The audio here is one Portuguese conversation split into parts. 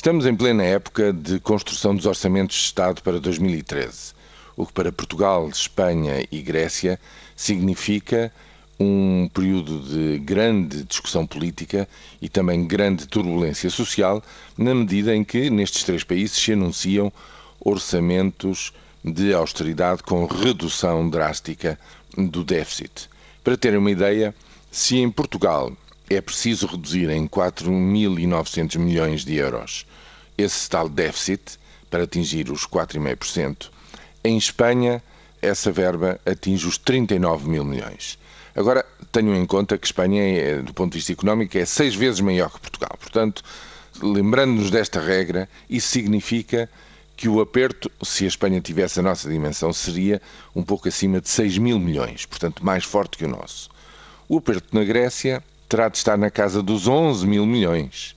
Estamos em plena época de construção dos orçamentos de Estado para 2013, o que para Portugal, Espanha e Grécia significa um período de grande discussão política e também grande turbulência social, na medida em que nestes três países se anunciam orçamentos de austeridade com redução drástica do déficit. Para terem uma ideia, se em Portugal é preciso reduzir em 4.900 milhões de euros esse tal déficit para atingir os 4,5%. Em Espanha, essa verba atinge os 39 mil milhões. Agora, tenham em conta que Espanha, é, do ponto de vista económico, é seis vezes maior que Portugal. Portanto, lembrando-nos desta regra, isso significa que o aperto, se a Espanha tivesse a nossa dimensão, seria um pouco acima de 6 mil milhões, portanto, mais forte que o nosso. O aperto na Grécia terá de estar na casa dos 11 mil milhões.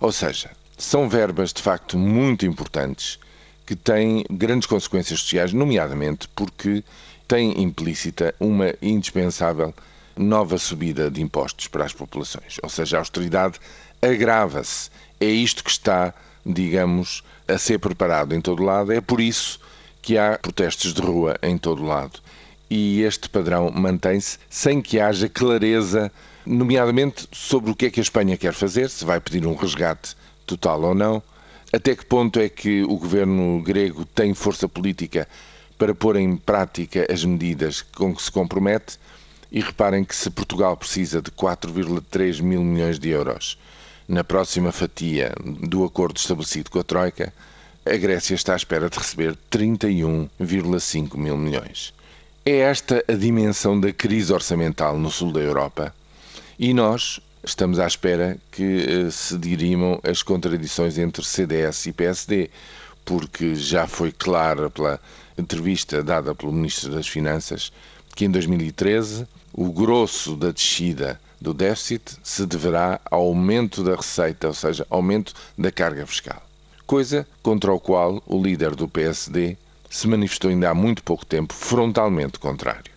Ou seja, são verbas de facto muito importantes que têm grandes consequências sociais, nomeadamente porque têm implícita uma indispensável nova subida de impostos para as populações. Ou seja, a austeridade agrava-se. É isto que está, digamos, a ser preparado em todo lado. É por isso que há protestos de rua em todo lado. E este padrão mantém-se sem que haja clareza nomeadamente sobre o que é que a Espanha quer fazer, se vai pedir um resgate total ou não, até que ponto é que o governo grego tem força política para pôr em prática as medidas com que se compromete. E reparem que se Portugal precisa de 4,3 mil milhões de euros na próxima fatia do acordo estabelecido com a Troika, a Grécia está à espera de receber 31,5 mil milhões. É esta a dimensão da crise orçamental no sul da Europa e nós estamos à espera que eh, se dirimam as contradições entre CDS e PSD, porque já foi clara pela entrevista dada pelo Ministro das Finanças que em 2013 o grosso da descida do déficit se deverá ao aumento da receita, ou seja, aumento da carga fiscal. Coisa contra o qual o líder do PSD se manifestou ainda há muito pouco tempo frontalmente contrário.